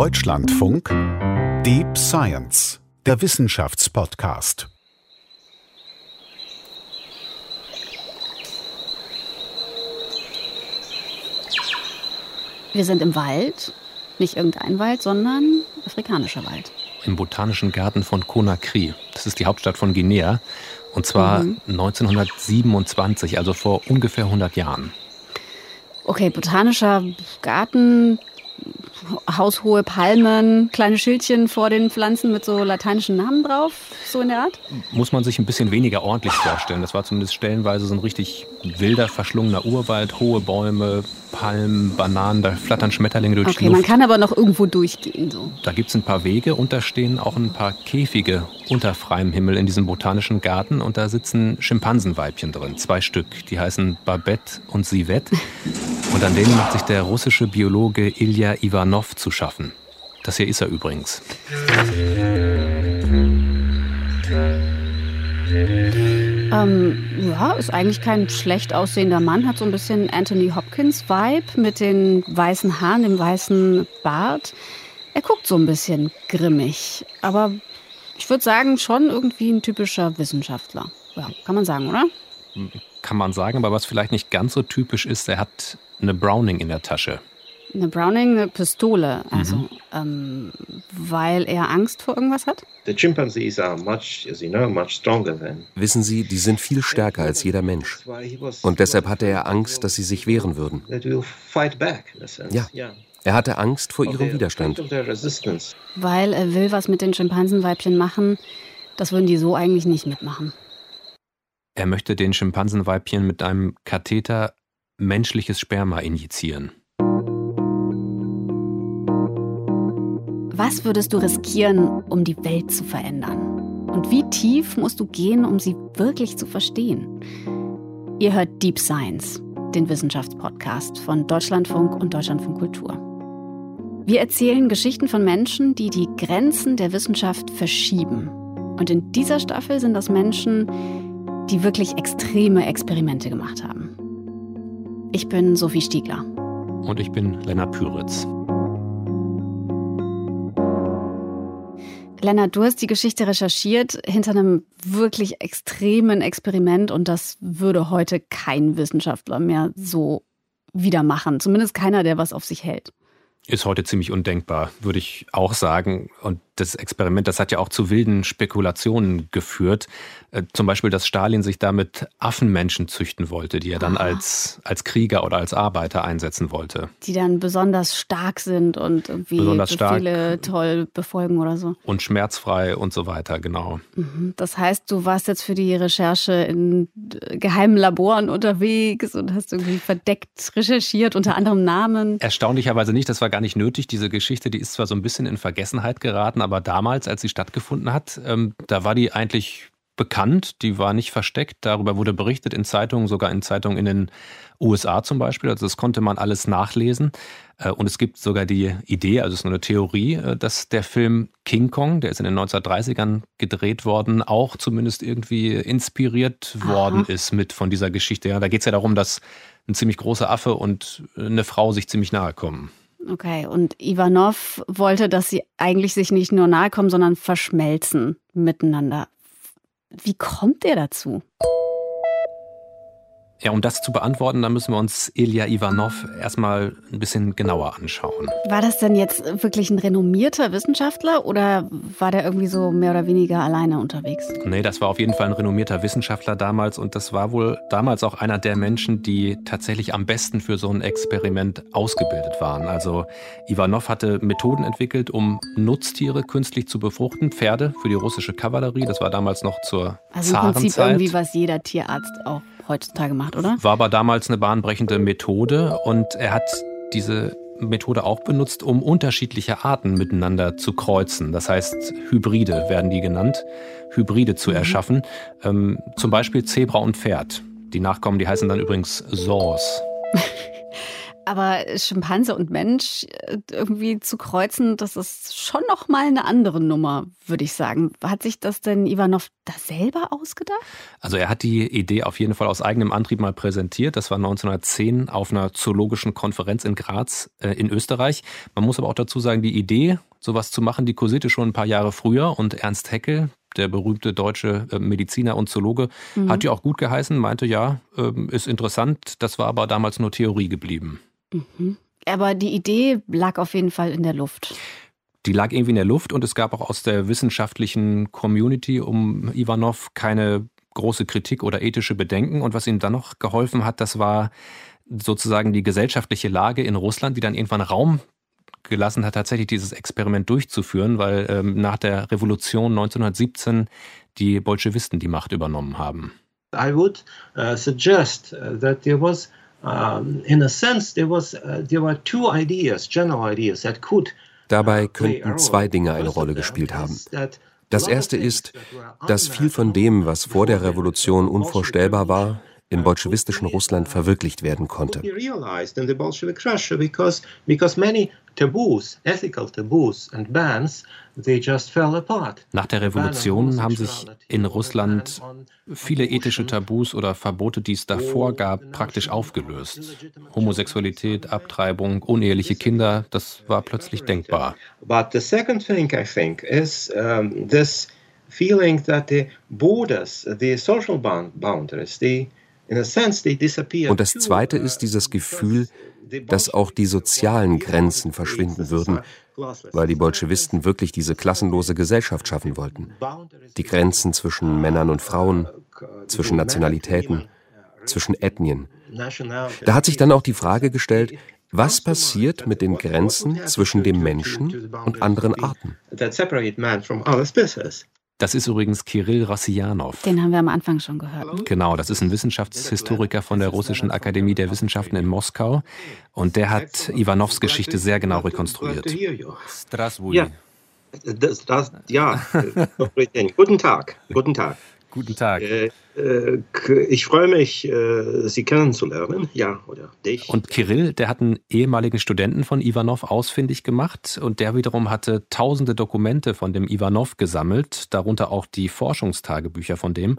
Deutschlandfunk Deep Science, der Wissenschaftspodcast. Wir sind im Wald, nicht irgendein Wald, sondern afrikanischer Wald. Im Botanischen Garten von Conakry. Das ist die Hauptstadt von Guinea. Und zwar mhm. 1927, also vor ungefähr 100 Jahren. Okay, botanischer Garten, haushohe Palmen, kleine Schildchen vor den Pflanzen mit so lateinischen Namen drauf, so in der Art? Muss man sich ein bisschen weniger ordentlich vorstellen. Das war zumindest stellenweise so ein richtig wilder, verschlungener Urwald, hohe Bäume, Palmen, Bananen, da flattern Schmetterlinge durch okay, die Luft. man kann aber noch irgendwo durchgehen. So. Da gibt es ein paar Wege und da stehen auch ein paar Käfige unter freiem Himmel in diesem botanischen Garten und da sitzen Schimpansenweibchen drin, zwei Stück. Die heißen Babette und Sivette und an denen macht sich der russische Biologe Ilya Ivanov zu schaffen. Das hier ist er übrigens. Ähm, ja, ist eigentlich kein schlecht aussehender Mann, hat so ein bisschen Anthony Hopkins-Vibe mit den weißen Haaren, dem weißen Bart. Er guckt so ein bisschen grimmig, aber ich würde sagen, schon irgendwie ein typischer Wissenschaftler. Ja, kann man sagen, oder? Kann man sagen, aber was vielleicht nicht ganz so typisch ist, er hat eine Browning in der Tasche. Eine Browning, eine Pistole, also mhm. ähm, weil er Angst vor irgendwas hat? Wissen Sie, die sind viel stärker als jeder Mensch. Und deshalb hatte er Angst, dass sie sich wehren würden. Ja, er hatte Angst vor ihrem Widerstand. Weil er will was mit den Schimpansenweibchen machen, das würden die so eigentlich nicht mitmachen. Er möchte den Schimpansenweibchen mit einem Katheter menschliches Sperma injizieren. Was würdest du riskieren, um die Welt zu verändern? Und wie tief musst du gehen, um sie wirklich zu verstehen? Ihr hört Deep Science, den Wissenschaftspodcast von Deutschlandfunk und Deutschlandfunk Kultur. Wir erzählen Geschichten von Menschen, die die Grenzen der Wissenschaft verschieben. Und in dieser Staffel sind das Menschen, die wirklich extreme Experimente gemacht haben. Ich bin Sophie Stiegler. Und ich bin Lennart Püritz. Lennart, du hast die Geschichte recherchiert hinter einem wirklich extremen Experiment und das würde heute kein Wissenschaftler mehr so wieder machen. Zumindest keiner, der was auf sich hält. Ist heute ziemlich undenkbar, würde ich auch sagen. Und das Experiment, das hat ja auch zu wilden Spekulationen geführt. Äh, zum Beispiel, dass Stalin sich damit Affenmenschen züchten wollte, die er dann ah. als, als Krieger oder als Arbeiter einsetzen wollte. Die dann besonders stark sind und irgendwie besonders Befehle stark toll befolgen oder so. Und schmerzfrei und so weiter, genau. Mhm. Das heißt, du warst jetzt für die Recherche in geheimen Laboren unterwegs und hast irgendwie verdeckt recherchiert, unter anderem Namen. Erstaunlicherweise nicht, das war gar nicht nötig. Diese Geschichte, die ist zwar so ein bisschen in Vergessenheit geraten, aber damals, als sie stattgefunden hat, ähm, da war die eigentlich bekannt, die war nicht versteckt. Darüber wurde berichtet in Zeitungen, sogar in Zeitungen in den USA zum Beispiel. Also das konnte man alles nachlesen. Äh, und es gibt sogar die Idee, also es ist nur eine Theorie, äh, dass der Film King Kong, der ist in den 1930ern gedreht worden, auch zumindest irgendwie inspiriert Aha. worden ist mit von dieser Geschichte. Ja, da geht es ja darum, dass ein ziemlich großer Affe und eine Frau sich ziemlich nahe kommen. Okay, und Ivanov wollte, dass sie eigentlich sich nicht nur nahe kommen, sondern verschmelzen miteinander. Wie kommt er dazu? Ja, um das zu beantworten, da müssen wir uns Ilya Ivanov erstmal ein bisschen genauer anschauen. War das denn jetzt wirklich ein renommierter Wissenschaftler oder war der irgendwie so mehr oder weniger alleine unterwegs? Nee, das war auf jeden Fall ein renommierter Wissenschaftler damals und das war wohl damals auch einer der Menschen, die tatsächlich am besten für so ein Experiment ausgebildet waren. Also Ivanov hatte Methoden entwickelt, um Nutztiere künstlich zu befruchten, Pferde für die russische Kavallerie. Das war damals noch zur also im Prinzip irgendwie, was jeder Tierarzt auch heutzutage macht, oder? War aber damals eine bahnbrechende Methode und er hat diese Methode auch benutzt, um unterschiedliche Arten miteinander zu kreuzen. Das heißt, Hybride werden die genannt, Hybride zu mhm. erschaffen. Ähm, zum Beispiel Zebra und Pferd. Die Nachkommen, die heißen dann übrigens Saws. Aber Schimpanse und Mensch äh, irgendwie zu kreuzen, das ist schon noch mal eine andere Nummer, würde ich sagen. Hat sich das denn Ivanov da selber ausgedacht? Also er hat die Idee auf jeden Fall aus eigenem Antrieb mal präsentiert. Das war 1910 auf einer zoologischen Konferenz in Graz äh, in Österreich. Man muss aber auch dazu sagen, die Idee, sowas zu machen, die kursierte schon ein paar Jahre früher und Ernst Haeckel, der berühmte deutsche äh, Mediziner und Zoologe, mhm. hat die auch gut geheißen, meinte, ja, ähm, ist interessant, das war aber damals nur Theorie geblieben. Mhm. Aber die Idee lag auf jeden Fall in der Luft. Die lag irgendwie in der Luft und es gab auch aus der wissenschaftlichen Community um Ivanov keine große Kritik oder ethische Bedenken. Und was ihm dann noch geholfen hat, das war sozusagen die gesellschaftliche Lage in Russland, die dann irgendwann Raum gelassen hat, tatsächlich dieses Experiment durchzuführen, weil ähm, nach der Revolution 1917 die Bolschewisten die Macht übernommen haben. I would uh, suggest uh, that there was um, in a sense there was uh, there were two ideas, general ideas that could Dabei könnten zwei Dinge eine Rolle gespielt haben. Das erste ist, dass viel von dem, was vor der Revolution unvorstellbar war, im bolschewistischen Russland verwirklicht werden konnte. Nach der Revolution haben sich in Russland viele ethische Tabus oder Verbote, die es davor gab, praktisch aufgelöst. Homosexualität, Abtreibung, uneheliche Kinder, das war plötzlich denkbar. But the second thing I think is um, this feeling that the borders, the social boundaries, the und das Zweite ist dieses Gefühl, dass auch die sozialen Grenzen verschwinden würden, weil die Bolschewisten wirklich diese klassenlose Gesellschaft schaffen wollten. Die Grenzen zwischen Männern und Frauen, zwischen Nationalitäten, zwischen Ethnien. Da hat sich dann auch die Frage gestellt, was passiert mit den Grenzen zwischen dem Menschen und anderen Arten? Das ist übrigens Kirill Rassianov. Den haben wir am Anfang schon gehört. Genau, das ist ein Wissenschaftshistoriker von der Russischen Akademie der Wissenschaften in Moskau. Und der hat Ivanovs Geschichte sehr genau rekonstruiert. Ja, das, ja. guten Tag. Guten Tag. Guten Tag. Äh, äh, ich freue mich, äh, Sie kennenzulernen, ja, oder dich. Und Kirill, der hat einen ehemaligen Studenten von Ivanov ausfindig gemacht und der wiederum hatte tausende Dokumente von dem Ivanov gesammelt, darunter auch die Forschungstagebücher von dem.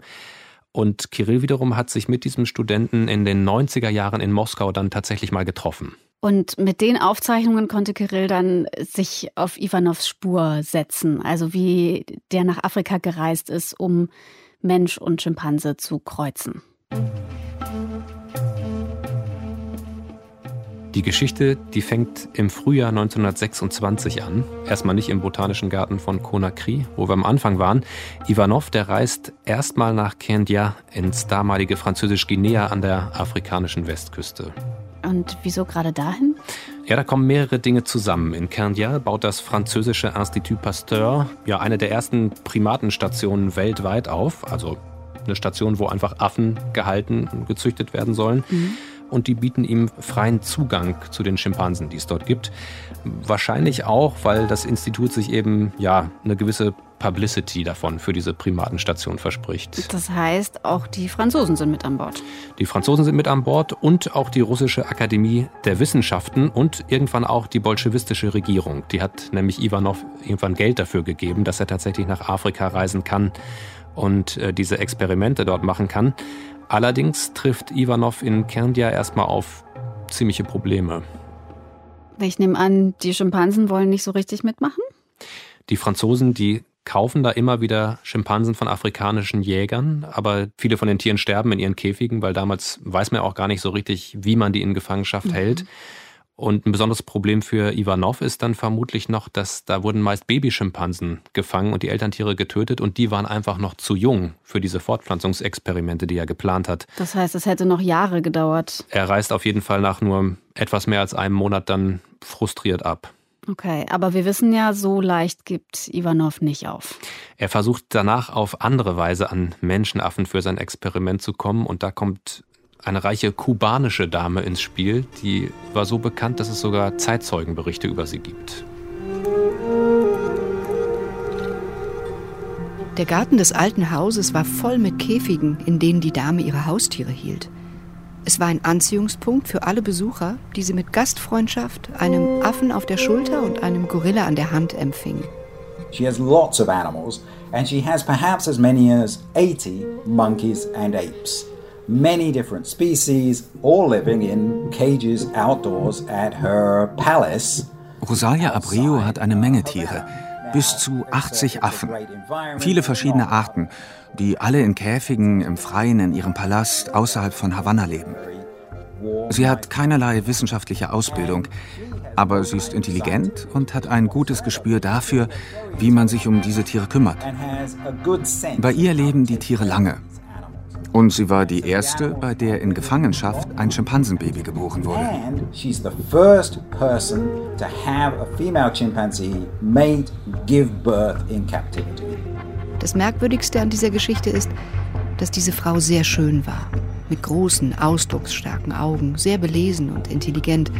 Und Kirill wiederum hat sich mit diesem Studenten in den 90er Jahren in Moskau dann tatsächlich mal getroffen. Und mit den Aufzeichnungen konnte Kirill dann sich auf Ivanovs Spur setzen, also wie der nach Afrika gereist ist, um Mensch und Schimpanse zu kreuzen. Die Geschichte, die fängt im Frühjahr 1926 an. Erstmal nicht im Botanischen Garten von Conakry, wo wir am Anfang waren. Ivanov, der reist erstmal nach Candia ins damalige Französisch-Guinea an der afrikanischen Westküste. Und wieso gerade dahin? Ja, da kommen mehrere Dinge zusammen. In Candia baut das französische Institut Pasteur ja eine der ersten Primatenstationen weltweit auf. Also eine Station, wo einfach Affen gehalten und gezüchtet werden sollen. Mhm und die bieten ihm freien Zugang zu den Schimpansen, die es dort gibt. Wahrscheinlich auch, weil das Institut sich eben ja eine gewisse Publicity davon für diese Primatenstation verspricht. Das heißt, auch die Franzosen sind mit an Bord. Die Franzosen sind mit an Bord und auch die russische Akademie der Wissenschaften und irgendwann auch die bolschewistische Regierung. Die hat nämlich Ivanov irgendwann Geld dafür gegeben, dass er tatsächlich nach Afrika reisen kann und äh, diese Experimente dort machen kann. Allerdings trifft Ivanov in Kerndia erstmal auf ziemliche Probleme. Ich nehme an, die Schimpansen wollen nicht so richtig mitmachen? Die Franzosen, die kaufen da immer wieder Schimpansen von afrikanischen Jägern, aber viele von den Tieren sterben in ihren Käfigen, weil damals weiß man auch gar nicht so richtig, wie man die in Gefangenschaft mhm. hält. Und ein besonderes Problem für Ivanov ist dann vermutlich noch, dass da wurden meist Babyschimpansen gefangen und die Elterntiere getötet und die waren einfach noch zu jung für diese Fortpflanzungsexperimente, die er geplant hat. Das heißt, es hätte noch Jahre gedauert. Er reist auf jeden Fall nach nur etwas mehr als einem Monat dann frustriert ab. Okay, aber wir wissen ja, so leicht gibt Ivanov nicht auf. Er versucht danach auf andere Weise an Menschenaffen für sein Experiment zu kommen und da kommt eine reiche kubanische Dame ins Spiel, die war so bekannt, dass es sogar Zeitzeugenberichte über sie gibt. Der Garten des alten Hauses war voll mit Käfigen, in denen die Dame ihre Haustiere hielt. Es war ein Anziehungspunkt für alle Besucher, die sie mit Gastfreundschaft, einem Affen auf der Schulter und einem Gorilla an der Hand empfingen. She has lots of animals and she has perhaps as many as 80 monkeys and apes. Many different species, all living in cages outdoors at her palace. Rosalia Abreu hat eine Menge Tiere, bis zu 80 Affen. Viele verschiedene Arten, die alle in Käfigen im Freien in ihrem Palast außerhalb von Havanna leben. Sie hat keinerlei wissenschaftliche Ausbildung, aber sie ist intelligent und hat ein gutes Gespür dafür, wie man sich um diese Tiere kümmert. Bei ihr leben die Tiere lange. Und sie war die erste, bei der in Gefangenschaft ein Schimpansenbaby geboren wurde. Das Merkwürdigste an dieser Geschichte ist, dass diese Frau sehr schön war, mit großen, ausdrucksstarken Augen, sehr belesen und intelligent.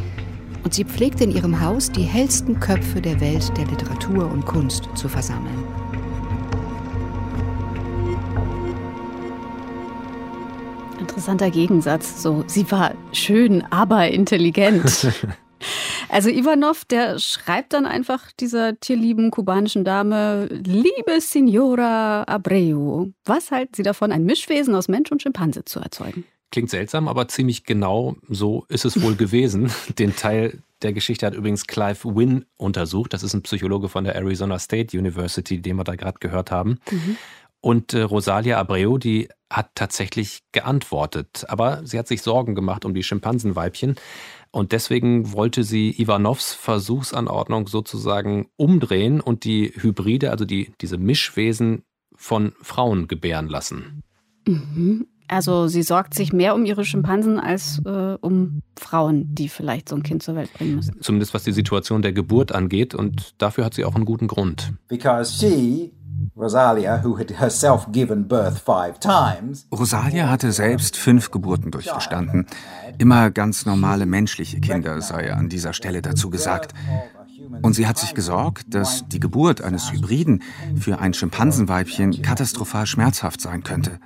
Und sie pflegte in ihrem Haus die hellsten Köpfe der Welt der Literatur und Kunst zu versammeln. interessanter Gegensatz. So, sie war schön, aber intelligent. Also Ivanov, der schreibt dann einfach dieser tierlieben kubanischen Dame, liebe Signora Abreu, was halten Sie davon, ein Mischwesen aus Mensch und Schimpanse zu erzeugen? Klingt seltsam, aber ziemlich genau so ist es wohl gewesen. Den Teil der Geschichte hat übrigens Clive Wynne untersucht. Das ist ein Psychologe von der Arizona State University, den wir da gerade gehört haben. Mhm. Und äh, Rosalia Abreu, die hat tatsächlich geantwortet. Aber sie hat sich Sorgen gemacht um die Schimpansenweibchen. Und deswegen wollte sie Ivanovs Versuchsanordnung sozusagen umdrehen und die Hybride, also die, diese Mischwesen von Frauen gebären lassen. Mhm. Also sie sorgt sich mehr um ihre Schimpansen als äh, um Frauen, die vielleicht so ein Kind zur Welt bringen müssen. Zumindest was die Situation der Geburt angeht. Und dafür hat sie auch einen guten Grund. Because she Rosalia, who had herself given birth five times. Rosalia hatte selbst fünf Geburten durchgestanden. Immer ganz normale menschliche Kinder, sei an dieser Stelle dazu gesagt. Und sie hat sich gesorgt, dass die Geburt eines Hybriden für ein Schimpansenweibchen katastrophal schmerzhaft sein könnte.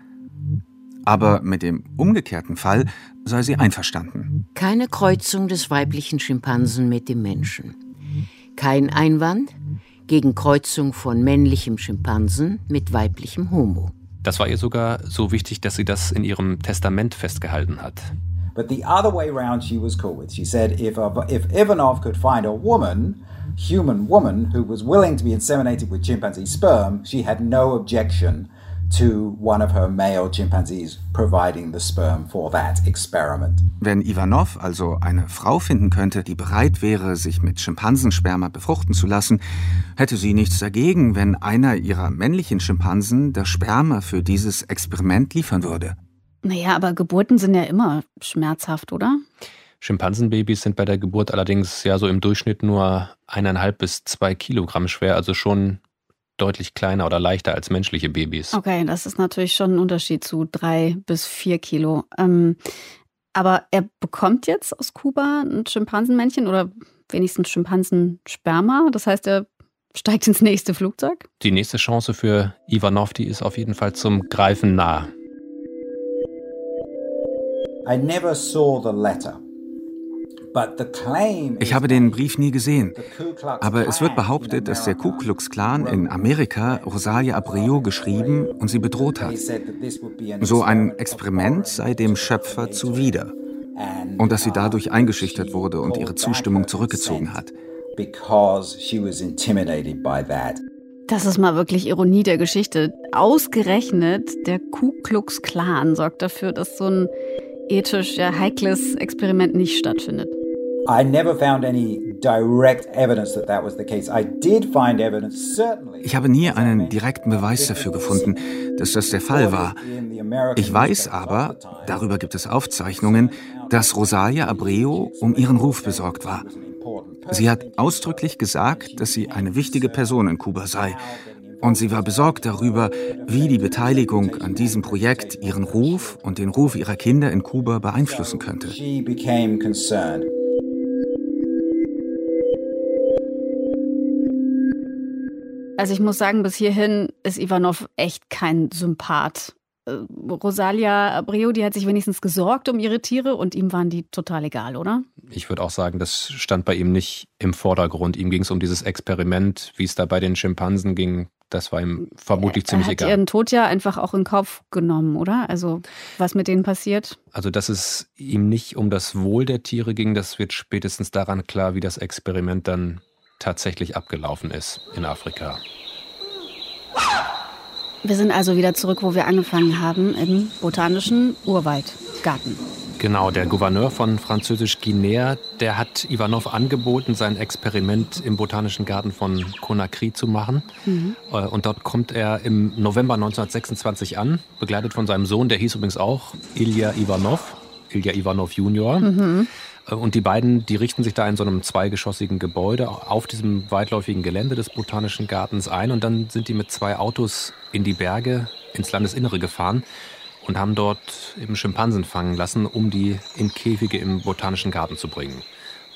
Aber mit dem umgekehrten Fall sei sie einverstanden. Keine Kreuzung des weiblichen Schimpansen mit dem Menschen. Kein Einwand, gegen Kreuzung von männlichem Schimpansen mit weiblichem Homo. Das war ihr sogar so wichtig, dass sie das in ihrem Testament festgehalten hat. But the other way around she was cool with. She said if, if Ivanov could find a woman, human woman, who was willing to be inseminated with chimpanzee sperm, she had no objection to one of her male chimpanzees providing the sperm for that experiment. Wenn Ivanov also eine Frau finden könnte, die bereit wäre, sich mit Schimpansensperma befruchten zu lassen, hätte sie nichts dagegen, wenn einer ihrer männlichen Schimpansen das Sperma für dieses Experiment liefern würde. Naja, aber Geburten sind ja immer schmerzhaft, oder? Schimpansenbabys sind bei der Geburt allerdings ja so im Durchschnitt nur eineinhalb bis zwei Kilogramm schwer, also schon deutlich kleiner oder leichter als menschliche Babys. Okay, das ist natürlich schon ein Unterschied zu drei bis vier Kilo. Ähm, aber er bekommt jetzt aus Kuba ein Schimpansenmännchen oder wenigstens Schimpansensperma. Das heißt, er steigt ins nächste Flugzeug. Die nächste Chance für Ivanov, die ist auf jeden Fall zum Greifen nah. I never saw the letter. Ich habe den Brief nie gesehen, aber es wird behauptet, dass der Ku Klux Klan in Amerika Rosalia Abreu geschrieben und sie bedroht hat. So ein Experiment sei dem Schöpfer zuwider und dass sie dadurch eingeschüchtert wurde und ihre Zustimmung zurückgezogen hat. Das ist mal wirklich Ironie der Geschichte. Ausgerechnet der Ku Klux Klan sorgt dafür, dass so ein ethisch ja heikles Experiment nicht stattfindet. Ich habe nie einen direkten Beweis dafür gefunden, dass das der Fall war. Ich weiß aber, darüber gibt es Aufzeichnungen, dass Rosalia Abreu um ihren Ruf besorgt war. Sie hat ausdrücklich gesagt, dass sie eine wichtige Person in Kuba sei. Und sie war besorgt darüber, wie die Beteiligung an diesem Projekt ihren Ruf und den Ruf ihrer Kinder in Kuba beeinflussen könnte. Also ich muss sagen, bis hierhin ist Ivanov echt kein Sympath. äh, Rosalia Abreu, die hat sich wenigstens gesorgt um ihre Tiere und ihm waren die total egal, oder? Ich würde auch sagen, das stand bei ihm nicht im Vordergrund. Ihm ging es um dieses Experiment, wie es da bei den Schimpansen ging. Das war ihm vermutlich er, ziemlich er hat egal. ihren Tod ja einfach auch in Kauf genommen, oder? Also was mit denen passiert? Also dass es ihm nicht um das Wohl der Tiere ging, das wird spätestens daran klar, wie das Experiment dann tatsächlich abgelaufen ist in Afrika. Wir sind also wieder zurück, wo wir angefangen haben, im botanischen Urwaldgarten. Genau, der Gouverneur von Französisch-Guinea, der hat Ivanov angeboten, sein Experiment im Botanischen Garten von Conakry zu machen. Mhm. Äh, und dort kommt er im November 1926 an, begleitet von seinem Sohn, der hieß übrigens auch Ilya Ivanov, Ilya Ivanov Junior. Mhm. Äh, und die beiden, die richten sich da in so einem zweigeschossigen Gebäude auf diesem weitläufigen Gelände des Botanischen Gartens ein. Und dann sind die mit zwei Autos in die Berge, ins Landesinnere gefahren und haben dort eben Schimpansen fangen lassen, um die in Käfige im Botanischen Garten zu bringen.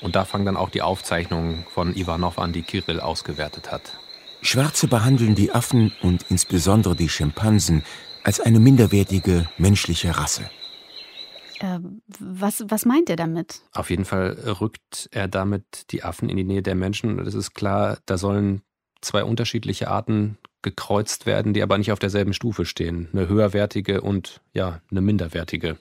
Und da fangen dann auch die Aufzeichnungen von Ivanov an, die Kirill ausgewertet hat. Schwarze behandeln die Affen und insbesondere die Schimpansen als eine minderwertige menschliche Rasse. Äh, was, was meint er damit? Auf jeden Fall rückt er damit die Affen in die Nähe der Menschen. Und es ist klar, da sollen zwei unterschiedliche Arten gekreuzt werden, die aber nicht auf derselben Stufe stehen. Eine höherwertige und ja, eine minderwertige.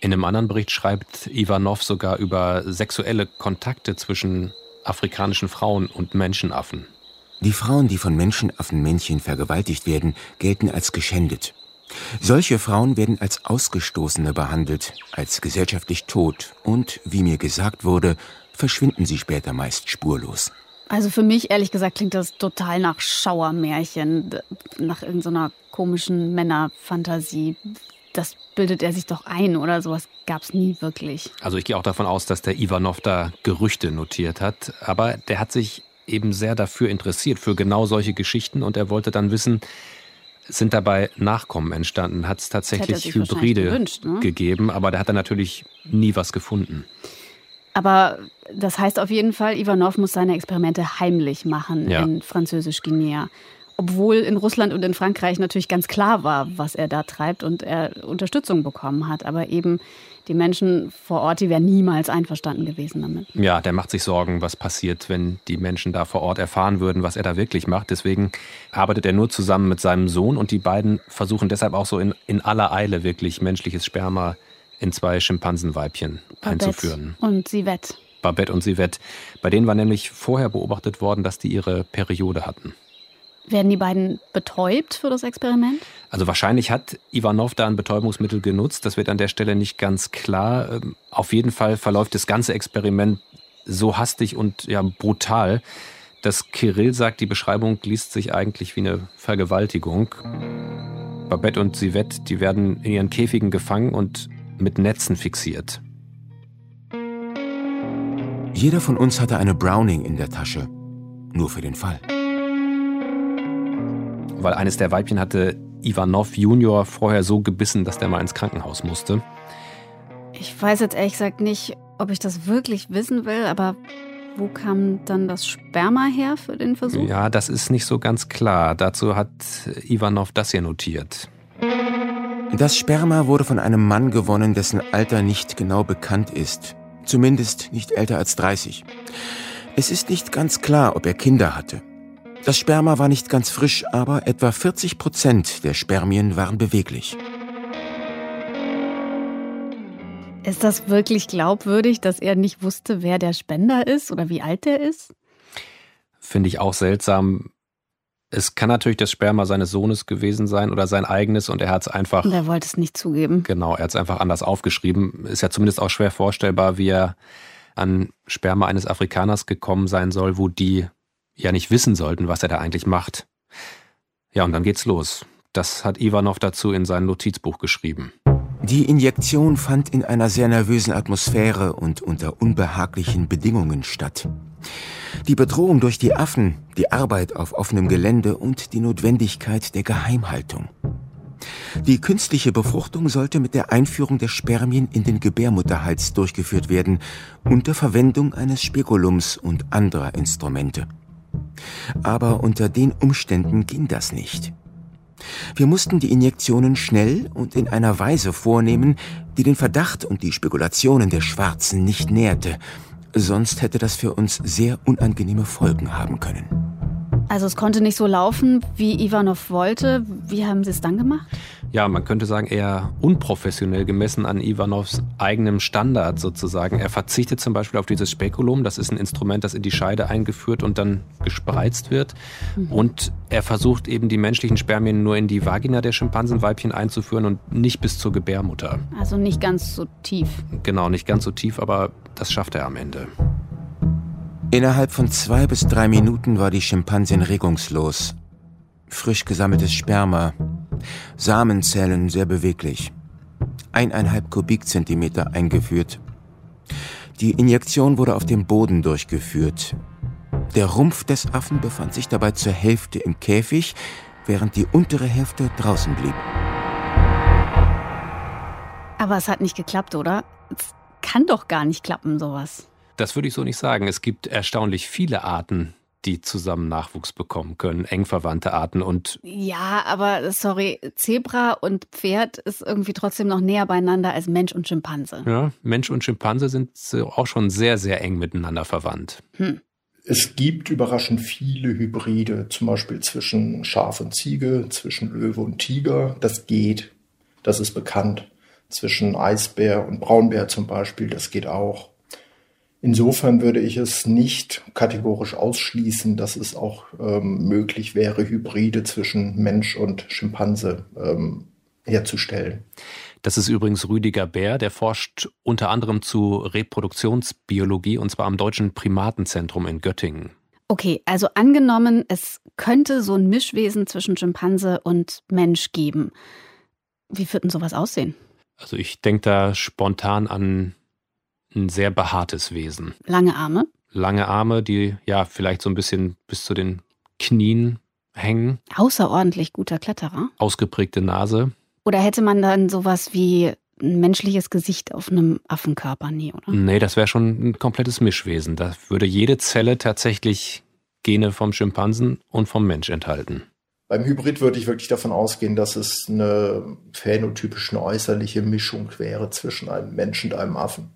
In einem anderen Bericht schreibt Ivanov sogar über sexuelle Kontakte zwischen afrikanischen Frauen und Menschenaffen. Die Frauen, die von Menschenaffenmännchen vergewaltigt werden, gelten als geschändet. Solche Frauen werden als Ausgestoßene behandelt, als gesellschaftlich tot und, wie mir gesagt wurde, verschwinden sie später meist spurlos. Also für mich, ehrlich gesagt, klingt das total nach Schauermärchen, nach irgendeiner komischen Männerfantasie. Das bildet er sich doch ein oder sowas gab es nie wirklich. Also ich gehe auch davon aus, dass der Ivanov da Gerüchte notiert hat, aber der hat sich eben sehr dafür interessiert, für genau solche Geschichten und er wollte dann wissen, sind dabei Nachkommen entstanden? Hat es tatsächlich Hybride gewünscht, ne? gegeben, aber da hat er natürlich nie was gefunden. Aber das heißt auf jeden Fall, Ivanov muss seine Experimente heimlich machen ja. in Französisch-Guinea. Obwohl in Russland und in Frankreich natürlich ganz klar war, was er da treibt und er Unterstützung bekommen hat. Aber eben die Menschen vor Ort, die wären niemals einverstanden gewesen damit. Ja, der macht sich Sorgen, was passiert, wenn die Menschen da vor Ort erfahren würden, was er da wirklich macht. Deswegen arbeitet er nur zusammen mit seinem Sohn und die beiden versuchen deshalb auch so in, in aller Eile wirklich menschliches Sperma in zwei Schimpansenweibchen Babette einzuführen. Und Sivette. Babette und Sivette. Bei denen war nämlich vorher beobachtet worden, dass die ihre Periode hatten. Werden die beiden betäubt für das Experiment? Also wahrscheinlich hat Ivanov da ein Betäubungsmittel genutzt. Das wird an der Stelle nicht ganz klar. Ähm, auf jeden Fall verläuft das ganze Experiment so hastig und ja, brutal, dass Kirill sagt, die Beschreibung liest sich eigentlich wie eine Vergewaltigung. Babette und Sivette, die werden in ihren Käfigen gefangen und mit Netzen fixiert. Jeder von uns hatte eine Browning in der Tasche. Nur für den Fall. Weil eines der Weibchen hatte Ivanov Junior vorher so gebissen, dass der mal ins Krankenhaus musste. Ich weiß jetzt ehrlich gesagt nicht, ob ich das wirklich wissen will, aber wo kam dann das Sperma her für den Versuch? Ja, das ist nicht so ganz klar. Dazu hat Ivanov das hier notiert. Das Sperma wurde von einem Mann gewonnen, dessen Alter nicht genau bekannt ist. Zumindest nicht älter als 30. Es ist nicht ganz klar, ob er Kinder hatte. Das Sperma war nicht ganz frisch, aber etwa 40 Prozent der Spermien waren beweglich. Ist das wirklich glaubwürdig, dass er nicht wusste, wer der Spender ist oder wie alt er ist? Finde ich auch seltsam. Es kann natürlich das Sperma seines Sohnes gewesen sein oder sein eigenes und er hat es einfach. Und er wollte es nicht zugeben. Genau, er hat es einfach anders aufgeschrieben. Ist ja zumindest auch schwer vorstellbar, wie er an Sperma eines Afrikaners gekommen sein soll, wo die ja nicht wissen sollten, was er da eigentlich macht. Ja, und dann geht's los. Das hat Ivanov dazu in sein Notizbuch geschrieben. Die Injektion fand in einer sehr nervösen Atmosphäre und unter unbehaglichen Bedingungen statt. Die Bedrohung durch die Affen, die Arbeit auf offenem Gelände und die Notwendigkeit der Geheimhaltung. Die künstliche Befruchtung sollte mit der Einführung der Spermien in den Gebärmutterhals durchgeführt werden, unter Verwendung eines Spekulums und anderer Instrumente. Aber unter den Umständen ging das nicht. Wir mussten die Injektionen schnell und in einer Weise vornehmen, die den Verdacht und die Spekulationen der Schwarzen nicht nährte, sonst hätte das für uns sehr unangenehme Folgen haben können. Also es konnte nicht so laufen, wie Ivanov wollte. Wie haben Sie es dann gemacht? ja, man könnte sagen, eher unprofessionell gemessen an Ivanovs eigenem Standard sozusagen. Er verzichtet zum Beispiel auf dieses Spekulum, das ist ein Instrument, das in die Scheide eingeführt und dann gespreizt wird. Mhm. Und er versucht eben die menschlichen Spermien nur in die Vagina der Schimpansenweibchen einzuführen und nicht bis zur Gebärmutter. Also nicht ganz so tief. Genau, nicht ganz so tief, aber das schafft er am Ende. Innerhalb von zwei bis drei Minuten war die Schimpansin regungslos. Frisch gesammeltes Sperma, Samenzellen sehr beweglich. Eineinhalb Kubikzentimeter eingeführt. Die Injektion wurde auf dem Boden durchgeführt. Der Rumpf des Affen befand sich dabei zur Hälfte im Käfig, während die untere Hälfte draußen blieb. Aber es hat nicht geklappt, oder? Es kann doch gar nicht klappen, sowas. Das würde ich so nicht sagen. Es gibt erstaunlich viele Arten, die zusammen Nachwuchs bekommen können, eng verwandte Arten und Ja, aber sorry, Zebra und Pferd ist irgendwie trotzdem noch näher beieinander als Mensch und Schimpanse. Ja, Mensch und Schimpanse sind auch schon sehr sehr eng miteinander verwandt. Hm. Es gibt überraschend viele Hybride, zum Beispiel zwischen Schaf und Ziege, zwischen Löwe und Tiger. Das geht, das ist bekannt. Zwischen Eisbär und Braunbär zum Beispiel, das geht auch. Insofern würde ich es nicht kategorisch ausschließen, dass es auch ähm, möglich wäre, Hybride zwischen Mensch und Schimpanse ähm, herzustellen. Das ist übrigens Rüdiger Bär, der forscht unter anderem zu Reproduktionsbiologie und zwar am Deutschen Primatenzentrum in Göttingen. Okay, also angenommen, es könnte so ein Mischwesen zwischen Schimpanse und Mensch geben. Wie wird denn sowas aussehen? Also ich denke da spontan an ein sehr behaartes Wesen. Lange Arme? Lange Arme, die ja vielleicht so ein bisschen bis zu den Knien hängen. Außerordentlich guter Kletterer. Ausgeprägte Nase. Oder hätte man dann sowas wie ein menschliches Gesicht auf einem Affenkörper? Nee, oder? Nee, das wäre schon ein komplettes Mischwesen. Da würde jede Zelle tatsächlich Gene vom Schimpansen und vom Mensch enthalten. Beim Hybrid würde ich wirklich davon ausgehen, dass es eine phänotypisch eine äußerliche Mischung wäre zwischen einem Menschen und einem Affen.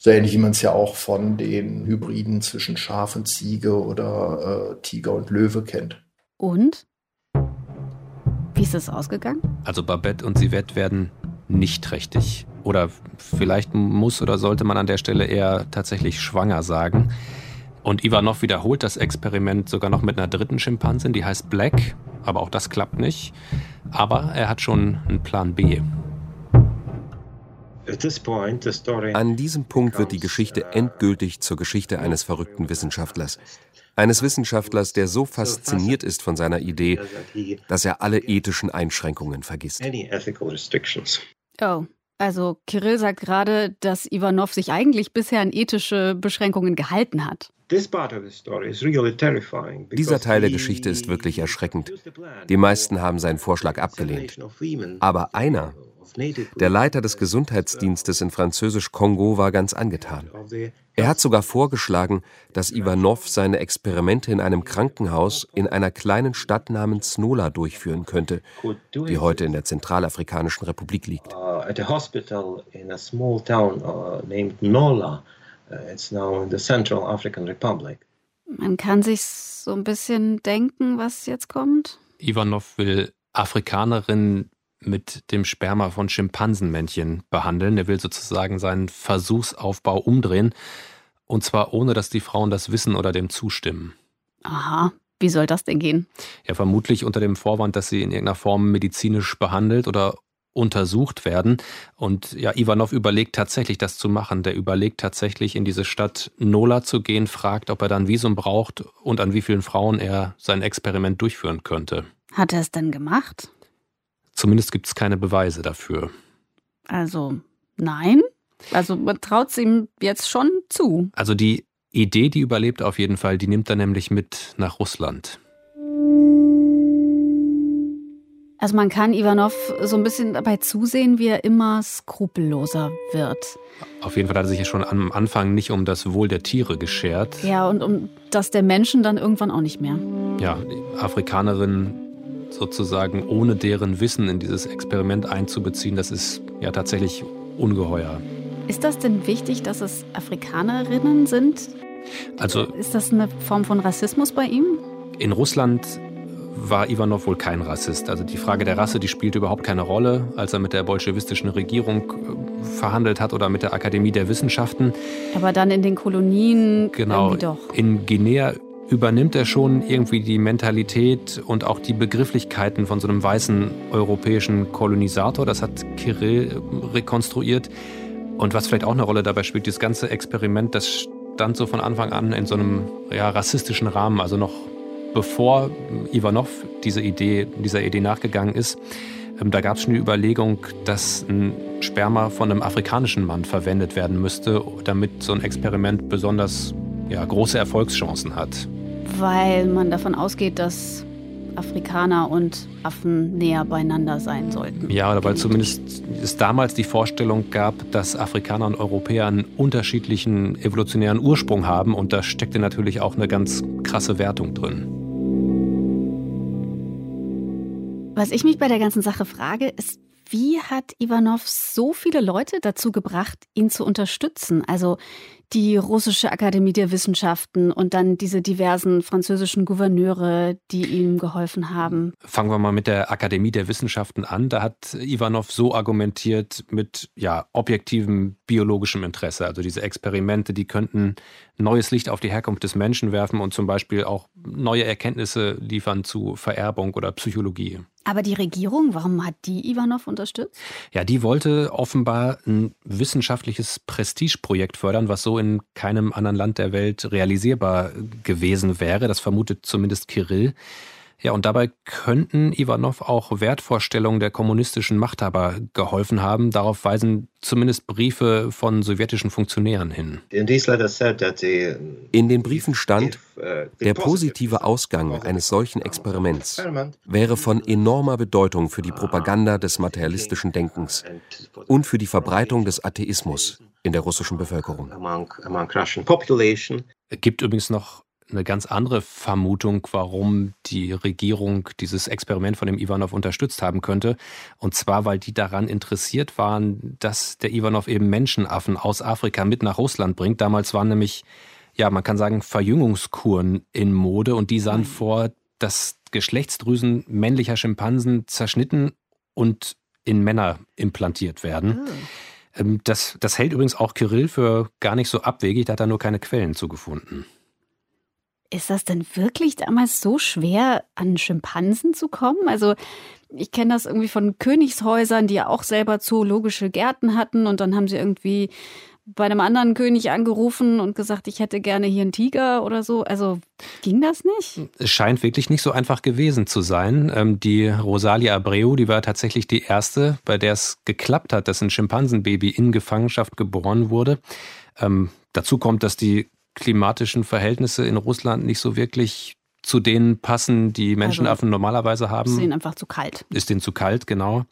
So ähnlich wie man es ja auch von den Hybriden zwischen Schaf und Ziege oder äh, Tiger und Löwe kennt. Und? Wie ist es ausgegangen? Also Babette und Sivette werden nicht trächtig. Oder vielleicht muss oder sollte man an der Stelle eher tatsächlich schwanger sagen. Und Ivanov wiederholt das Experiment sogar noch mit einer dritten Schimpansin, die heißt Black. Aber auch das klappt nicht. Aber er hat schon einen Plan B. An diesem Punkt wird die Geschichte uh, endgültig zur Geschichte eines verrückten Wissenschaftlers. Eines Wissenschaftlers, der so fasziniert ist von seiner Idee, dass er alle ethischen Einschränkungen vergisst. Oh, also Kirill sagt gerade, dass Ivanov sich eigentlich bisher an ethische Beschränkungen gehalten hat. Dieser Teil der Geschichte ist wirklich erschreckend. Die meisten haben seinen Vorschlag abgelehnt. Aber einer der Leiter des Gesundheitsdienstes in Französisch-Kongo war ganz angetan. Er hat sogar vorgeschlagen, dass Ivanov seine Experimente in einem Krankenhaus in einer kleinen Stadt namens Nola durchführen könnte, die heute in der Zentralafrikanischen Republik liegt. Uh, uh, Man kann sich so ein bisschen denken, was jetzt kommt. Ivanov will Afrikanerinnen mit dem Sperma von Schimpansenmännchen behandeln. Er will sozusagen seinen Versuchsaufbau umdrehen. Und zwar ohne, dass die Frauen das wissen oder dem zustimmen. Aha. Wie soll das denn gehen? Ja, vermutlich unter dem Vorwand, dass sie in irgendeiner Form medizinisch behandelt oder untersucht werden. Und ja, Ivanov überlegt tatsächlich, das zu machen. Der überlegt tatsächlich, in diese Stadt Nola zu gehen, fragt, ob er dann Visum braucht und an wie vielen Frauen er sein Experiment durchführen könnte. Hat er es denn gemacht? Zumindest gibt es keine Beweise dafür. Also nein. Also man traut es ihm jetzt schon zu. Also die Idee, die überlebt auf jeden Fall, die nimmt er nämlich mit nach Russland. Also man kann Ivanov so ein bisschen dabei zusehen, wie er immer skrupelloser wird. Auf jeden Fall hat er sich ja schon am Anfang nicht um das Wohl der Tiere geschert. Ja, und um das der Menschen dann irgendwann auch nicht mehr. Ja, Afrikanerinnen sozusagen ohne deren Wissen in dieses Experiment einzubeziehen, das ist ja tatsächlich ungeheuer. Ist das denn wichtig, dass es Afrikanerinnen sind? Also ist das eine Form von Rassismus bei ihm? In Russland war Ivanov wohl kein Rassist. Also die Frage der Rasse, die spielte überhaupt keine Rolle, als er mit der bolschewistischen Regierung äh, verhandelt hat oder mit der Akademie der Wissenschaften. Aber dann in den Kolonien genau, doch. In Guinea übernimmt er schon irgendwie die Mentalität und auch die Begrifflichkeiten von so einem weißen europäischen Kolonisator. Das hat Kirill rekonstruiert. Und was vielleicht auch eine Rolle dabei spielt, dieses ganze Experiment, das stand so von Anfang an in so einem ja, rassistischen Rahmen, also noch bevor Ivanov diese Idee, dieser Idee nachgegangen ist. Ähm, da gab es schon die Überlegung, dass ein Sperma von einem afrikanischen Mann verwendet werden müsste, damit so ein Experiment besonders ja, große Erfolgschancen hat. Weil man davon ausgeht, dass Afrikaner und Affen näher beieinander sein sollten. Ja, oder weil zumindest es damals die Vorstellung gab, dass Afrikaner und Europäer einen unterschiedlichen evolutionären Ursprung haben und da steckte natürlich auch eine ganz krasse Wertung drin. Was ich mich bei der ganzen Sache frage, ist, wie hat Ivanov so viele Leute dazu gebracht, ihn zu unterstützen? Also die russische Akademie der Wissenschaften und dann diese diversen französischen Gouverneure, die ihm geholfen haben. Fangen wir mal mit der Akademie der Wissenschaften an. Da hat Ivanov so argumentiert mit ja, objektivem biologischem Interesse. Also diese Experimente, die könnten neues Licht auf die Herkunft des Menschen werfen und zum Beispiel auch neue Erkenntnisse liefern zu Vererbung oder Psychologie. Aber die Regierung, warum hat die Ivanov unterstützt? Ja, die wollte offenbar ein wissenschaftliches Prestigeprojekt fördern, was so in keinem anderen Land der Welt realisierbar gewesen wäre. Das vermutet zumindest Kirill. Ja, und dabei könnten Ivanov auch Wertvorstellungen der kommunistischen Machthaber geholfen haben. Darauf weisen zumindest Briefe von sowjetischen Funktionären hin. In den Briefen stand, der positive Ausgang eines solchen Experiments wäre von enormer Bedeutung für die Propaganda des materialistischen Denkens und für die Verbreitung des Atheismus in der russischen Bevölkerung. Es gibt übrigens noch eine ganz andere Vermutung, warum die Regierung dieses Experiment von dem Ivanov unterstützt haben könnte. Und zwar, weil die daran interessiert waren, dass der Ivanov eben Menschenaffen aus Afrika mit nach Russland bringt. Damals waren nämlich, ja, man kann sagen, Verjüngungskuren in Mode und die sahen mhm. vor, dass Geschlechtsdrüsen männlicher Schimpansen zerschnitten und in Männer implantiert werden. Mhm. Das, das hält übrigens auch Kirill für gar nicht so abwegig, da hat er nur keine Quellen zugefunden. Ist das denn wirklich damals so schwer, an Schimpansen zu kommen? Also ich kenne das irgendwie von Königshäusern, die ja auch selber zoologische Gärten hatten und dann haben sie irgendwie bei einem anderen König angerufen und gesagt, ich hätte gerne hier einen Tiger oder so. Also ging das nicht? Es scheint wirklich nicht so einfach gewesen zu sein. Ähm, die Rosalia Abreu, die war tatsächlich die erste, bei der es geklappt hat, dass ein Schimpansenbaby in Gefangenschaft geboren wurde. Ähm, dazu kommt, dass die klimatischen Verhältnisse in Russland nicht so wirklich zu denen passen, die Menschenaffen also, normalerweise haben. Ist ihnen einfach zu kalt. Ist ihnen zu kalt, genau.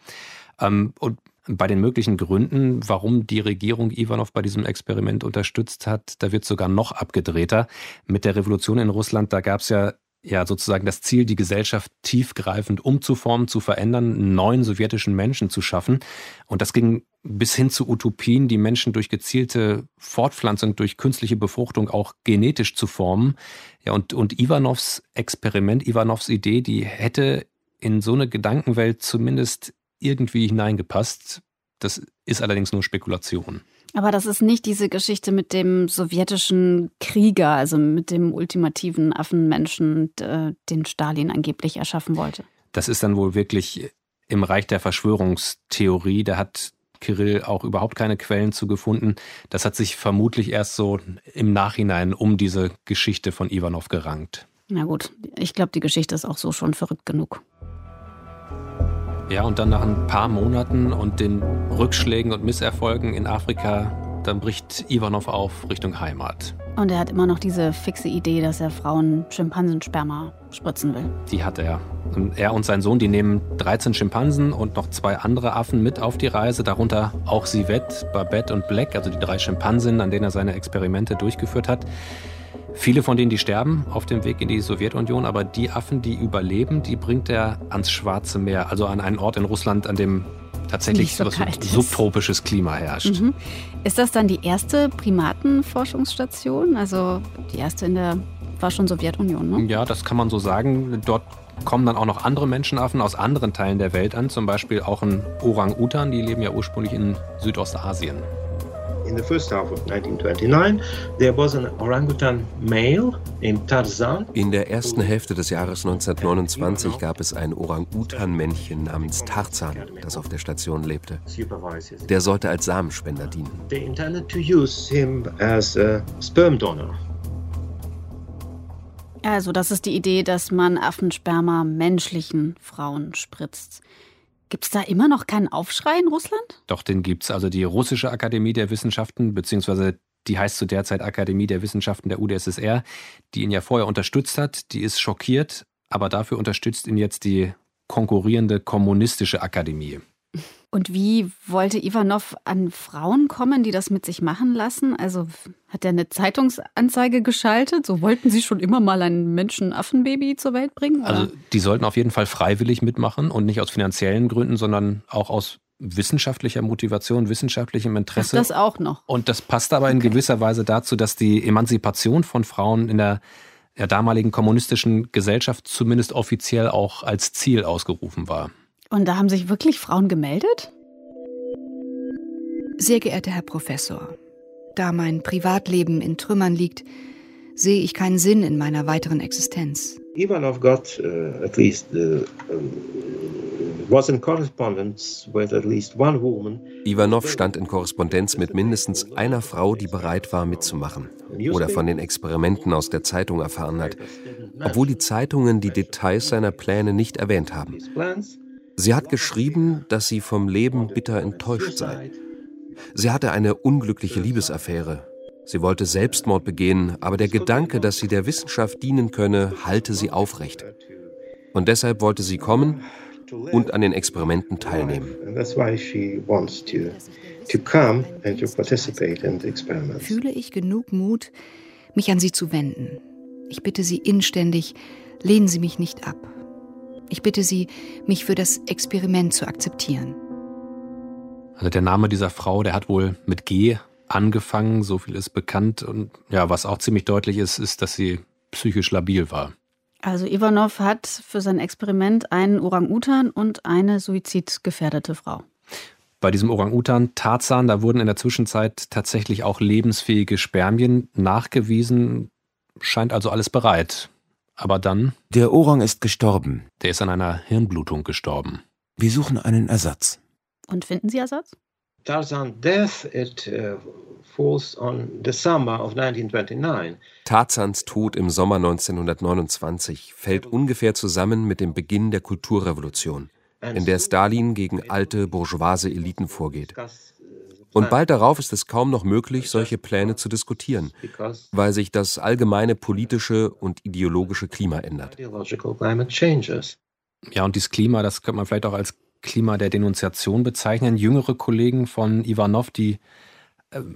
Ähm, und bei den möglichen Gründen, warum die Regierung Ivanov bei diesem Experiment unterstützt hat, da wird sogar noch abgedrehter. Mit der Revolution in Russland, da gab es ja ja sozusagen das Ziel, die Gesellschaft tiefgreifend umzuformen, zu verändern, neuen sowjetischen Menschen zu schaffen. Und das ging bis hin zu Utopien, die Menschen durch gezielte Fortpflanzung, durch künstliche Befruchtung auch genetisch zu formen. Ja, und, und Ivanovs Experiment, Ivanovs Idee, die hätte in so eine Gedankenwelt zumindest irgendwie hineingepasst. Das ist allerdings nur Spekulation. Aber das ist nicht diese Geschichte mit dem sowjetischen Krieger, also mit dem ultimativen Affenmenschen, den Stalin angeblich erschaffen wollte. Das ist dann wohl wirklich im Reich der Verschwörungstheorie. Da hat Kirill auch überhaupt keine Quellen zu gefunden. Das hat sich vermutlich erst so im Nachhinein um diese Geschichte von Ivanov gerankt. Na gut, ich glaube, die Geschichte ist auch so schon verrückt genug. Ja, und dann nach ein paar Monaten und den Rückschlägen und Misserfolgen in Afrika, dann bricht Ivanov auf Richtung Heimat. Und er hat immer noch diese fixe Idee, dass er Frauen Schimpansensperma spritzen will. Die hat er. Und er und sein Sohn, die nehmen 13 Schimpansen und noch zwei andere Affen mit auf die Reise, darunter auch Sivette, Babette und Black, also die drei Schimpansinnen, an denen er seine Experimente durchgeführt hat. Viele von denen, die sterben auf dem Weg in die Sowjetunion, aber die Affen, die überleben, die bringt er ans Schwarze Meer, also an einen Ort in Russland, an dem tatsächlich so, so subtropisches Klima herrscht. Mhm. Ist das dann die erste Primatenforschungsstation? Also die erste in der, war schon Sowjetunion, ne? Ja, das kann man so sagen. Dort kommen dann auch noch andere Menschenaffen aus anderen Teilen der Welt an, zum Beispiel auch ein Orang-Utan, die leben ja ursprünglich in Südostasien. In the first half of 1929, there was an orangutan male named Tarzan. In der ersten Hälfte des Jahres 1929 gab es ein Orang-Utan-Männchen namens Tarzan, das auf der Station lebte. Der sollte als Samenspender dienen. They intended to use him as a sperm donor. Also, das ist die Idee, dass man Affensperma menschlichen Frauen spritzt. Gibt es da immer noch keinen Aufschrei in Russland? Doch, den gibt es. Also die Russische Akademie der Wissenschaften, beziehungsweise die heißt zu der Zeit Akademie der Wissenschaften der UdSSR, die ihn ja vorher unterstützt hat, die ist schockiert, aber dafür unterstützt ihn jetzt die konkurrierende kommunistische Akademie. Und wie wollte Ivanov an Frauen kommen, die das mit sich machen lassen? Also hat er eine Zeitungsanzeige geschaltet? So wollten sie schon immer mal ein Menschenaffenbaby zur Welt bringen? Oder? Also die sollten auf jeden Fall freiwillig mitmachen und nicht aus finanziellen Gründen, sondern auch aus wissenschaftlicher Motivation, wissenschaftlichem Interesse. Ach, das auch noch. Und das passt aber in gewisser Weise dazu, dass die Emanzipation von Frauen in der, der damaligen kommunistischen Gesellschaft zumindest offiziell auch als Ziel ausgerufen war. Und da haben sich wirklich Frauen gemeldet? Sehr geehrter Herr Professor, da mein Privatleben in Trümmern liegt, sehe ich keinen Sinn in meiner weiteren Existenz. Ivanov got uh, at least uh, was in correspondence with at least one woman. Ivanov stand in Korrespondenz mit mindestens einer Frau, die bereit war mitzumachen oder von den Experimenten aus der Zeitung erfahren hat, obwohl die Zeitungen die Details seiner Pläne nicht erwähnt haben. Sie hat geschrieben, dass sie vom Leben bitter enttäuscht sei. Sie hatte eine unglückliche Liebesaffäre. Sie wollte Selbstmord begehen, aber der Gedanke, dass sie der Wissenschaft dienen könne, halte sie aufrecht. Und deshalb wollte sie kommen und an den Experimenten teilnehmen. Fühle ich genug Mut, mich an Sie zu wenden? Ich bitte Sie inständig, lehnen Sie mich nicht ab. Ich bitte Sie, mich für das Experiment zu akzeptieren. Also der Name dieser Frau, der hat wohl mit G angefangen, so viel ist bekannt. Und ja, was auch ziemlich deutlich ist, ist, dass sie psychisch labil war. Also Ivanov hat für sein Experiment einen Orang-Utan und eine suizidgefährdete Frau. Bei diesem Orang-Utan Tarzan, da wurden in der Zwischenzeit tatsächlich auch lebensfähige Spermien nachgewiesen. Scheint also alles bereit. Aber dann. Der Orang ist gestorben. Der ist an einer Hirnblutung gestorben. Wir suchen einen Ersatz. Und finden Sie Ersatz? Tarzan death it uh, falls on the summer of 1929. Tarzans Tod im Sommer 1929 fällt ungefähr zusammen mit dem Beginn der Kulturrevolution, in der Stalin gegen alte bourgeoise Eliten vorgeht. Und bald darauf ist es kaum noch möglich, solche Pläne zu diskutieren, weil sich das allgemeine politische und ideologische Klima ändert. Ja, und dieses Klima, das könnte man vielleicht auch als Klima der Denunziation bezeichnen. Jüngere Kollegen von Ivanov, die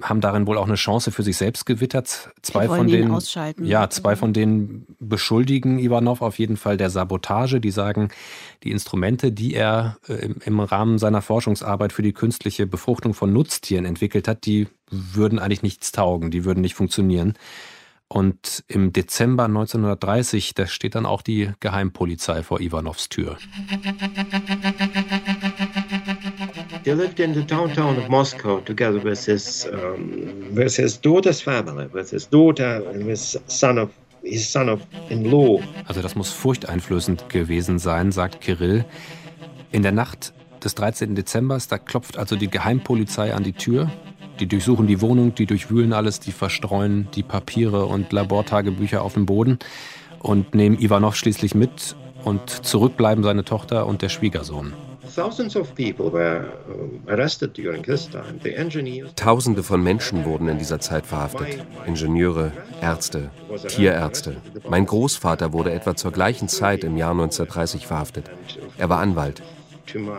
haben darin wohl auch eine Chance für sich selbst gewittert. Zwei von denen, ja, zwei von denen beschuldigen Ivanov auf jeden Fall der Sabotage. Die sagen, die Instrumente, die er äh, im, im, Rahmen seiner Forschungsarbeit für die künstliche Befruchtung von Nutztieren entwickelt hat, die würden eigentlich nichts taugen, die würden nicht funktionieren. Und im Dezember 1930, da steht dann auch die Geheimpolizei vor Ivanovs Tür. He lived in the downtown of Moscow together with his, um, with his daughter's family, with his daughter and his son of his son-in-law. Also das muss furchteinflößend gewesen sein, sagt Kirill. In der Nacht des 13. Dezember, da klopft also die Geheimpolizei an die Tür die durchsuchen die Wohnung, die durchwühlen alles, die verstreuen die Papiere und Labortagebücher auf dem Boden und nehmen Ivanov schließlich mit und zurück bleiben seine Tochter und der Schwiegersohn. Tausende von Menschen wurden in dieser Zeit verhaftet. Ingenieure, Ärzte, Tierärzte. Mein Großvater wurde etwa zur gleichen Zeit im Jahr 1930 verhaftet. Er war Anwalt.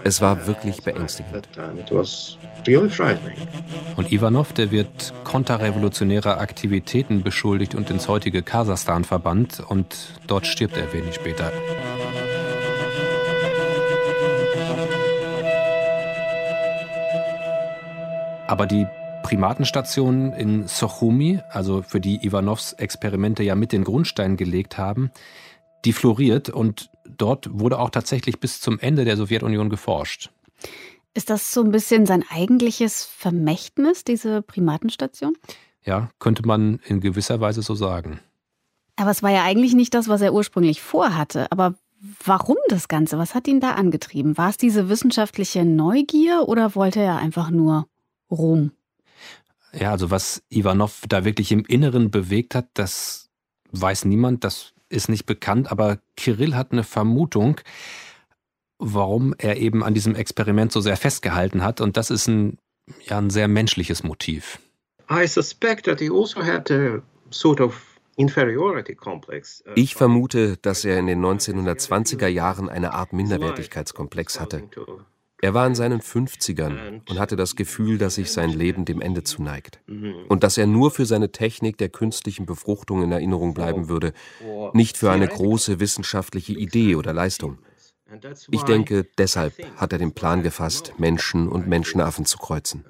Es war wirklich beängstigend. Und Ivanov, der wird konterrevolutionärer Aktivitäten beschuldigt und ins heutige Kasachstan verbannt und dort stirbt er wenig später. Aber die Primatenstation in Sochumi, also für die Ivanovs Experimente ja mit den Grundsteinen gelegt haben, die floriert und dort wurde auch tatsächlich bis zum Ende der Sowjetunion geforscht. Ist das so ein bisschen sein eigentliches Vermächtnis, diese Primatenstation? Ja, könnte man in gewisser Weise so sagen. Aber es war ja eigentlich nicht das, was er ursprünglich vorhatte. Aber warum das Ganze? Was hat ihn da angetrieben? War es diese wissenschaftliche Neugier oder wollte er einfach nur Ruhm? Ja, also was Ivanov da wirklich im Inneren bewegt hat, das weiß niemand, das ist nicht bekannt, aber Kirill hat eine Vermutung, warum er eben an diesem Experiment so sehr festgehalten hat und das ist ein, ja, ein sehr menschliches Motiv. I suspect that he also had a sort of uh, ich vermute, dass er in den 1920er Jahren eine Art Minderwertigkeitskomplex hatte. Er war in seinen 50ern und hatte das Gefühl, dass sich sein Leben dem Ende zuneigt. Und dass er nur für seine Technik der künstlichen Befruchtung in Erinnerung bleiben würde, nicht für eine große wissenschaftliche Idee oder Leistung. Ich denke, deshalb hat er den Plan gefasst, Menschen und Menschenaffen zu kreuzen.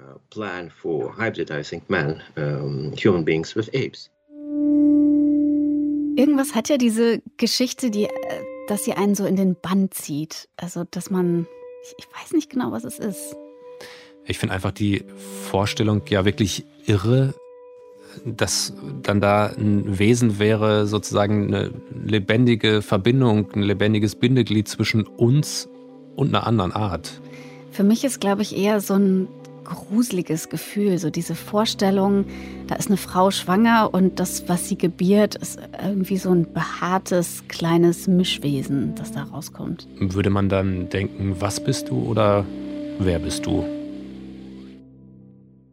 Irgendwas hat ja diese Geschichte, die, äh, dass sie einen so in den Bann zieht. Also, dass man ich, ich weiß nicht genau, was es ist. Ich finde einfach die Vorstellung ja wirklich irre, dass dann da ein Wesen wäre, sozusagen eine lebendige Verbindung, ein lebendiges Bindeglied zwischen uns und einer anderen Art. Für mich ist, glaube ich, eher so ein gruseliges Gefühl, so diese Vorstellung, da ist eine Frau schwanger und das, was sie gebiert, ist irgendwie so ein behaartes, kleines Mischwesen, das da rauskommt. Würde man dann denken, was bist du oder wer bist du?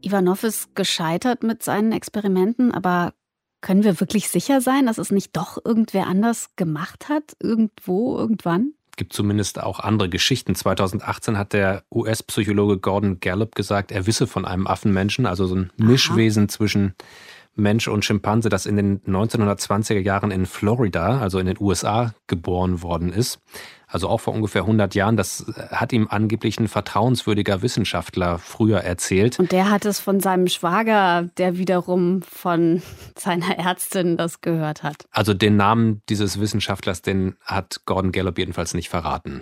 Ivanov ist gescheitert mit seinen Experimenten, aber können wir wirklich sicher sein, dass es nicht doch irgendwer anders gemacht hat, irgendwo, irgendwann? Gibt zumindest auch andere Geschichten. 2018 hat der US-Psychologe Gordon Gallup gesagt, er wisse von einem Affenmenschen, also so ein Mischwesen Aha. zwischen Mensch und Schimpanse, das in den 1920er Jahren in Florida, also in den USA, geboren worden ist also auch vor ungefähr 100 Jahren. Das äh, hat ihm angeblich ein vertrauenswürdiger Wissenschaftler früher erzählt. Und der hat es von seinem Schwager, der wiederum von seiner Ärztin das gehört hat. Also den Namen dieses Wissenschaftlers, den hat Gordon Gallup jedenfalls nicht verraten.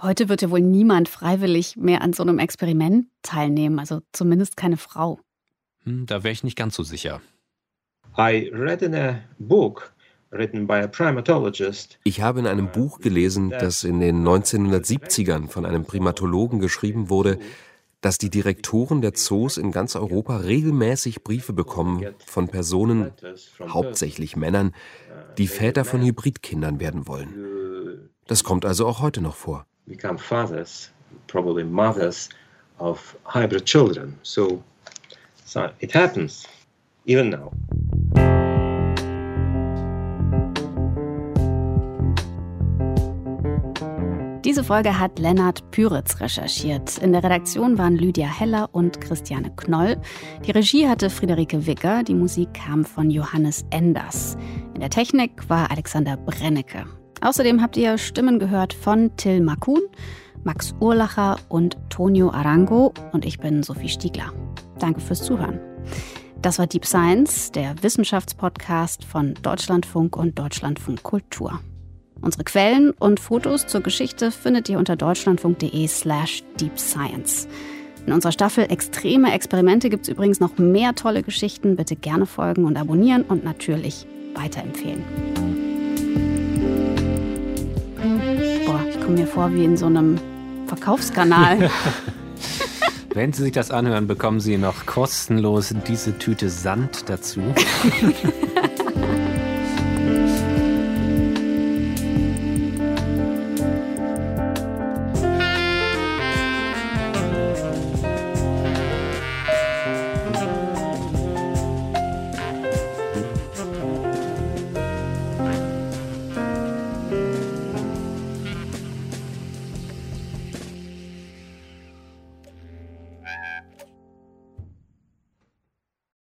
Heute wird ja wohl niemand freiwillig mehr an so einem Experiment teilnehmen, also zumindest keine Frau. Hm, da wäre ich nicht ganz so sicher. I read in a book ich habe in einem Buch gelesen, das in den 1970ern von einem Primatologen geschrieben wurde, dass die Direktoren der Zoos in ganz Europa regelmäßig Briefe bekommen von Personen, hauptsächlich Männern, die Väter von Hybridkindern werden wollen. Das kommt also auch heute noch vor. of hybrid children. So, so it happens even now. Diese Folge hat Lennart Püritz recherchiert. In der Redaktion waren Lydia Heller und Christiane Knoll. Die Regie hatte Friederike Wicker, die Musik kam von Johannes Enders. In der Technik war Alexander Brennecke. Außerdem habt ihr Stimmen gehört von Till Makun, Max Urlacher und Tonio Arango und ich bin Sophie Stiegler. Danke fürs Zuhören. Das war Deep Science, der Wissenschaftspodcast von Deutschlandfunk und Deutschlandfunk Kultur. Unsere Quellen und Fotos zur Geschichte findet ihr unter deutschlandfunk.de slash deepscience. In unserer Staffel Extreme Experimente gibt es übrigens noch mehr tolle Geschichten. Bitte gerne folgen und abonnieren und natürlich weiterempfehlen. Boah, ich komme mir vor wie in so einem Verkaufskanal. Wenn Sie sich das anhören, bekommen Sie noch kostenlos diese Tüte Sand dazu.